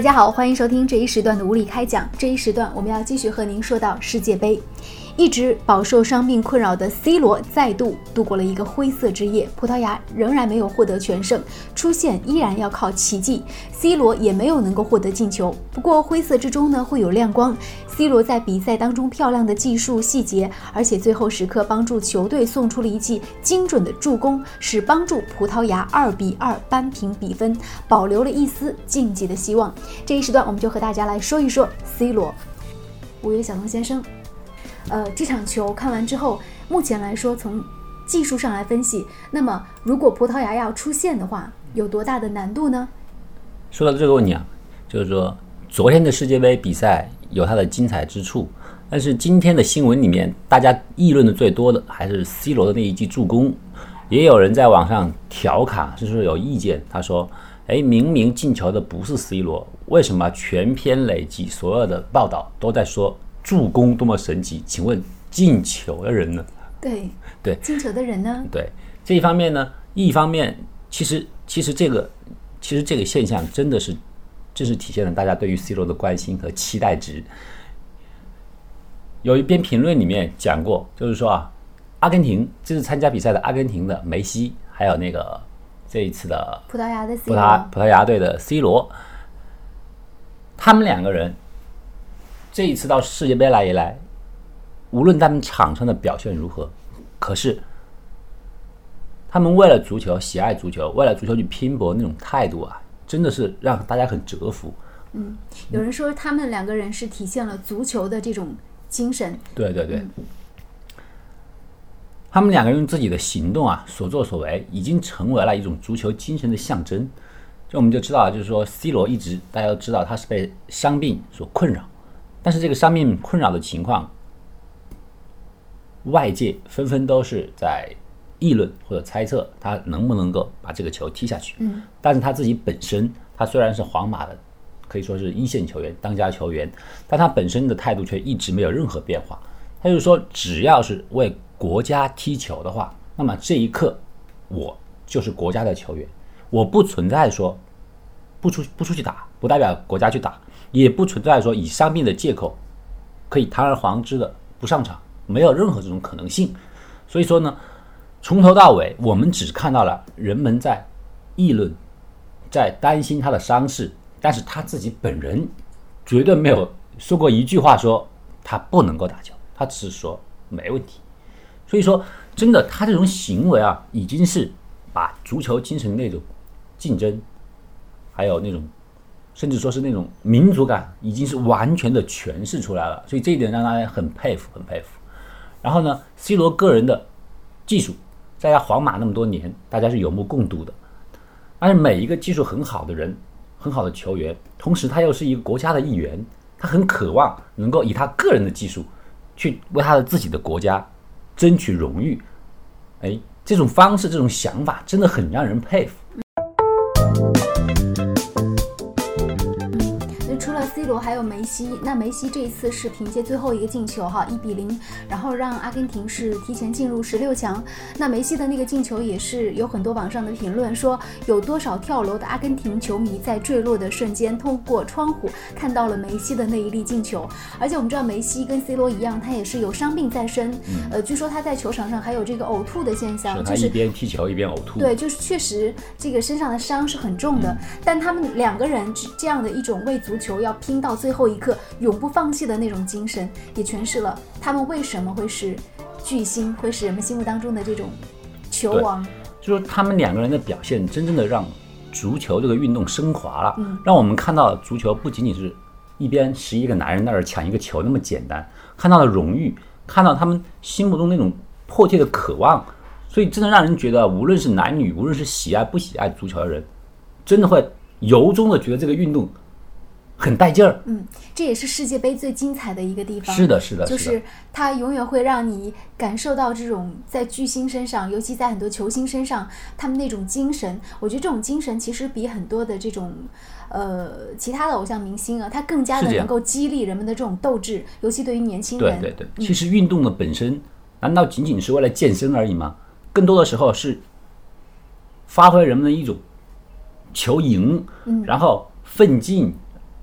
大家好，欢迎收听这一时段的无理开讲。这一时段我们要继续和您说到世界杯。一直饱受伤病困扰的 C 罗再度度过了一个灰色之夜，葡萄牙仍然没有获得全胜，出线依然要靠奇迹，C 罗也没有能够获得进球。不过灰色之中呢会有亮光，C 罗在比赛当中漂亮的技术细节，而且最后时刻帮助球队送出了一记精准的助攻，使帮助葡萄牙二比二扳平比分，保留了一丝晋级的希望。这一时段我们就和大家来说一说 C 罗，五月小龙先生。呃，这场球看完之后，目前来说，从技术上来分析，那么如果葡萄牙要出线的话，有多大的难度呢？说到这个问题啊，就是说昨天的世界杯比赛有它的精彩之处，但是今天的新闻里面，大家议论的最多的还是 C 罗的那一记助攻，也有人在网上调侃，就是有意见，他说：“哎，明明进球的不是 C 罗，为什么全篇累计所有的报道都在说？”助攻多么神奇？请问进球的人呢？对对，进球的人呢？对这一方面呢，一方面其实其实这个其实这个现象真的是正是体现了大家对于 C 罗的关心和期待值。有一篇评论里面讲过，就是说啊，阿根廷这次参加比赛的阿根廷的梅西，还有那个这一次的葡萄牙的葡萄葡萄牙队的 C 罗，他们两个人。这一次到世界杯来以来，无论他们场上的表现如何，可是他们为了足球、喜爱足球、为了足球去拼搏那种态度啊，真的是让大家很折服。嗯，有人说他们两个人是体现了足球的这种精神。对对对，他们两个人用自己的行动啊，所作所为，已经成为了一种足球精神的象征。就我们就知道，就是说，C 罗一直大家都知道他是被伤病所困扰。但是这个伤病困扰的情况，外界纷纷都是在议论或者猜测他能不能够把这个球踢下去。嗯，但是他自己本身，他虽然是皇马的，可以说是一线球员、当家球员，但他本身的态度却一直没有任何变化。他就是说，只要是为国家踢球的话，那么这一刻我就是国家的球员，我不存在说不出不出去打，不代表国家去打。也不存在说以伤病的借口可以堂而皇之的不上场，没有任何这种可能性。所以说呢，从头到尾我们只看到了人们在议论，在担心他的伤势，但是他自己本人绝对没有说过一句话说他不能够打球，他只是说没问题。所以说，真的他这种行为啊，已经是把足球精神那种竞争，还有那种。甚至说是那种民族感，已经是完全的诠释出来了，所以这一点让大家很佩服，很佩服。然后呢，C 罗个人的技术，在他皇马那么多年，大家是有目共睹的。而每一个技术很好的人，很好的球员，同时他又是一个国家的一员，他很渴望能够以他个人的技术，去为他的自己的国家争取荣誉。哎，这种方式，这种想法，真的很让人佩服。还有梅西，那梅西这一次是凭借最后一个进球哈，一比零，然后让阿根廷是提前进入十六强。那梅西的那个进球也是有很多网上的评论说，有多少跳楼的阿根廷球迷在坠落的瞬间通过窗户看到了梅西的那一粒进球。而且我们知道梅西跟 C 罗一样，他也是有伤病在身，呃，据说他在球场上还有这个呕吐的现象，就是一边踢球一边呕吐。对，就是确实这个身上的伤是很重的。但他们两个人这样的一种为足球要拼到。到最后一刻永不放弃的那种精神，也诠释了他们为什么会是巨星，会是人们心目当中的这种球王。就是他们两个人的表现，真正的让足球这个运动升华了，让我们看到足球不仅仅是一边十一个男人那儿抢一个球那么简单，看到了荣誉，看到他们心目中那种迫切的渴望，所以真的让人觉得，无论是男女，无论是喜爱不喜爱足球的人，真的会由衷的觉得这个运动。很带劲儿，嗯，这也是世界杯最精彩的一个地方。是的，是的，就是它永远会让你感受到这种在巨星身上，尤其在很多球星身上，他们那种精神。我觉得这种精神其实比很多的这种，呃，其他的偶像明星啊，他更加的能够激励人们的这种斗志，尤其对于年轻人。对对对，其实运动的本身，难道仅仅是为了健身而已吗？更多的时候是发挥人们的一种求赢，然后奋进。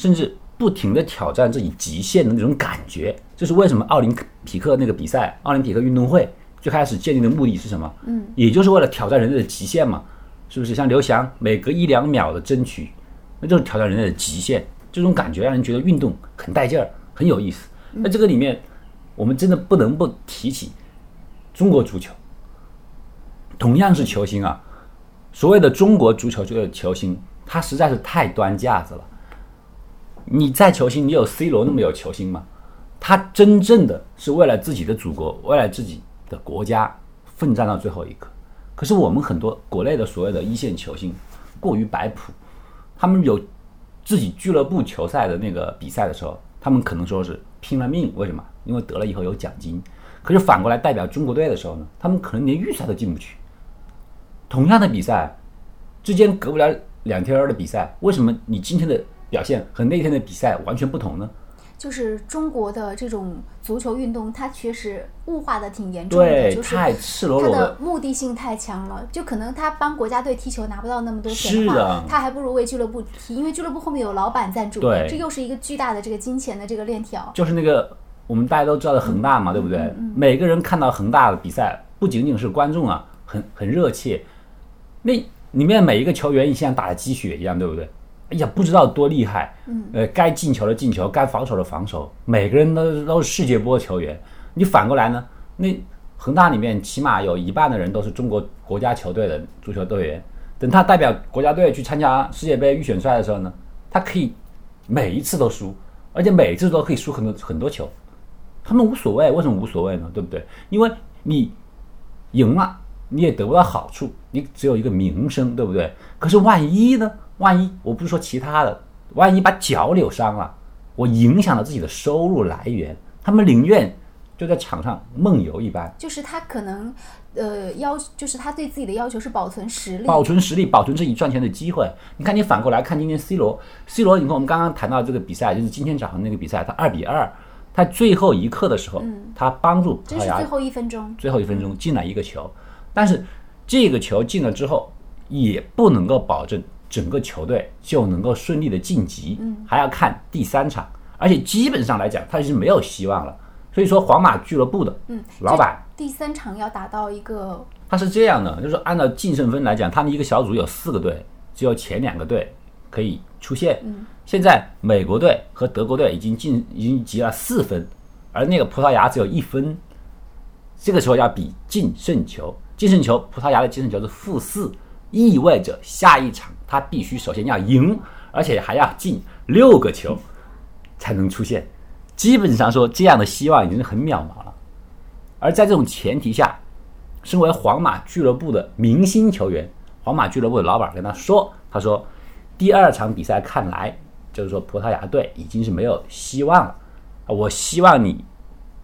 甚至不停的挑战自己极限的那种感觉。这是为什么奥林匹克那个比赛，奥林匹克运动会最开始建立的目的是什么？嗯，也就是为了挑战人类的极限嘛，是不是？像刘翔每隔一两秒的争取，那就是挑战人类的极限。这种感觉让人觉得运动很带劲儿，很有意思。那这个里面，我们真的不能不提起中国足球。同样是球星啊，所谓的中国足球这个球星，他实在是太端架子了。你在球星，你有 C 罗那么有球星吗？他真正的是为了自己的祖国，为了自己的国家奋战到最后一刻。可是我们很多国内的所谓的一线球星过于摆谱，他们有自己俱乐部球赛的那个比赛的时候，他们可能说是拼了命，为什么？因为得了以后有奖金。可是反过来代表中国队的时候呢，他们可能连预赛都进不去。同样的比赛之间隔不了两天的比赛，为什么你今天的表现和那天的比赛完全不同呢？就是中国的这种足球运动，它确实物化的挺严重的，对，就是太赤裸它裸的目的性太强了，就可能他帮国家队踢球拿不到那么多钱他还不如为俱乐部踢，因为俱乐部后面有老板赞助，对这又是一个巨大的这个金钱的这个链条。就是那个我们大家都知道的恒大嘛，对不对？每个人看到恒大的比赛，不仅仅是观众啊，很很热切，那里面每一个球员像打了鸡血一样，对不对？哎呀，不知道多厉害，嗯，呃，该进球的进球，该防守的防守，每个人都都是世界波球员。你反过来呢？那恒大里面起码有一半的人都是中国国家球队的足球队员。等他代表国家队去参加世界杯预选赛的时候呢，他可以每一次都输，而且每一次都可以输很多很多球。他们无所谓，为什么无所谓呢？对不对？因为你赢了，你也得不到好处，你只有一个名声，对不对？可是万一呢？万一我不是说其他的，万一把脚扭伤了，我影响了自己的收入来源，他们宁愿就在场上梦游一般，就是他可能，呃，要就是他对自己的要求是保存实力，保存实力，保存自己赚钱的机会。你看，你反过来看今天 C 罗，C 罗，你看我们刚刚谈到这个比赛，就是今天早上那个比赛，他二比二，他最后一刻的时候，他帮助葡萄牙真是最后一分钟。最后一分钟进了一个球，但是这个球进了之后，也不能够保证整个球队就能够顺利的晋级，还要看第三场，而且基本上来讲，他已经没有希望了。所以说，皇马俱乐部的嗯，老板第三场要打到一个他是这样的，就是按照净胜分来讲，他们一个小组有四个队，只有前两个队可以出线。现在美国队和德国队已经进已经积了四分，而那个葡萄牙只有一分。这个时候要比净胜球，净胜球葡萄牙的净胜球是负四，意味着下一场他必须首先要赢，而且还要进六个球才能出现。基本上说，这样的希望已经很渺茫了。而在这种前提下，身为皇马俱乐部的明星球员，皇马俱乐部的老板跟他说：“他说，第二场比赛看来，就是说葡萄牙队已经是没有希望了。我希望你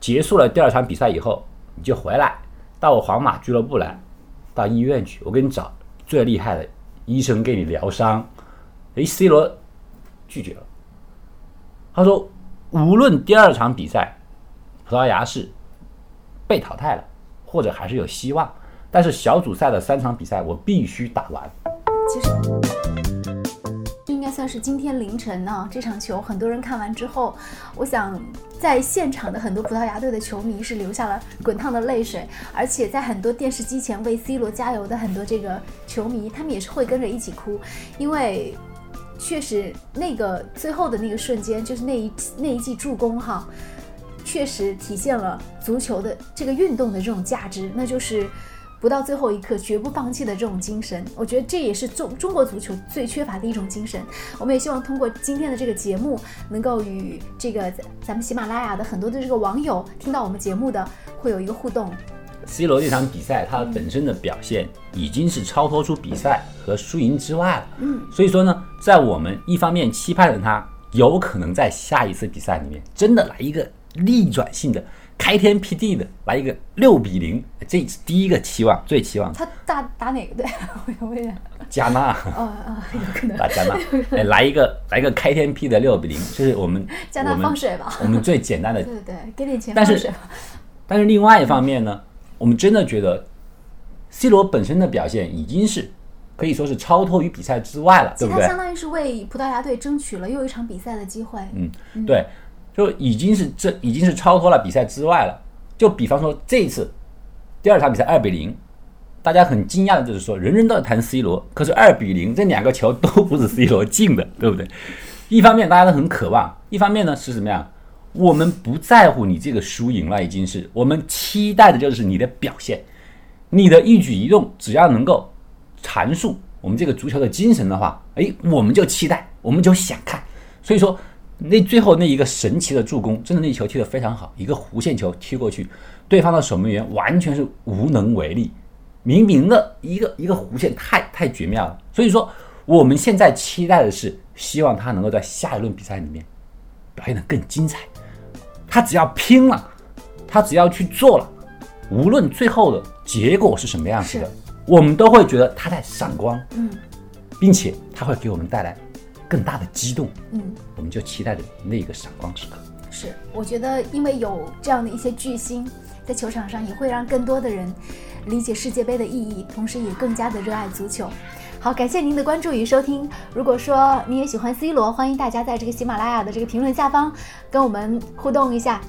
结束了第二场比赛以后，你就回来到我皇马俱乐部来，到医院去，我给你找最厉害的医生给你疗伤。”哎 c 罗拒绝了。他说：“无论第二场比赛葡萄牙是被淘汰了，或者还是有希望，但是小组赛的三场比赛我必须打完。其实算是今天凌晨呢、这场球，很多人看完之后，我想在现场的很多葡萄牙队的球迷是流下了滚烫的泪水，而且在很多电视机前为 C 罗加油的很多这个球迷，他们也是会跟着一起哭，因为。确实，那个最后的那个瞬间，就是那一那一记助攻哈，确实体现了足球的这个运动的这种价值，那就是不到最后一刻绝不放弃的这种精神。我觉得这也是中中国足球最缺乏的一种精神。我们也希望通过今天的这个节目，能够与这个咱咱们喜马拉雅的很多的这个网友听到我们节目的，会有一个互动。C 罗这场比赛，他本身的表现已经是超脱出比赛和输赢之外了。嗯，所以说呢，在我们一方面期盼着他有可能在下一次比赛里面真的来一个逆转性的、开天辟地的来一个六比零，这是第一个期望，最期望。他打打哪个队？我想问一下。加纳，哦哦，有可能。打加纳，哎，来一个来一个开天辟的六比零，这是我们加纳放水吧我们最简单的 对对对，给点钱但是放水吧。但是另外一方面呢，我们真的觉得 C 罗本身的表现已经是可以说是超脱于比赛之外了，对不对？他相当于是为葡萄牙队争取了又一场比赛的机会。嗯，对，就已经是这已经是超脱了比赛之外了。就比方说这一次第二场比赛二比零，大家很惊讶的就是说，人人都在谈 C 罗，可是二比零这两个球都不是 C 罗进的，对不对？一方面大家都很渴望，一方面呢是什么样？我们不在乎你这个输赢了，已经是我们期待的就是你的表现，你的一举一动，只要能够阐述我们这个足球的精神的话，哎，我们就期待，我们就想看。所以说，那最后那一个神奇的助攻，真的那球踢得非常好，一个弧线球踢过去，对方的守门员完全是无能为力。明明的一个一个弧线太太绝妙了。所以说，我们现在期待的是，希望他能够在下一轮比赛里面表现得更精彩。他只要拼了，他只要去做了，无论最后的结果是什么样子的，我们都会觉得他在闪光，嗯并且他会给我们带来更大的激动。嗯，我们就期待着那个闪光时刻。是，我觉得因为有这样的一些巨星在球场上，也会让更多的人理解世界杯的意义，同时也更加的热爱足球。好，感谢您的关注与收听。如果说你也喜欢 C 罗，欢迎大家在这个喜马拉雅的这个评论下方跟我们互动一下。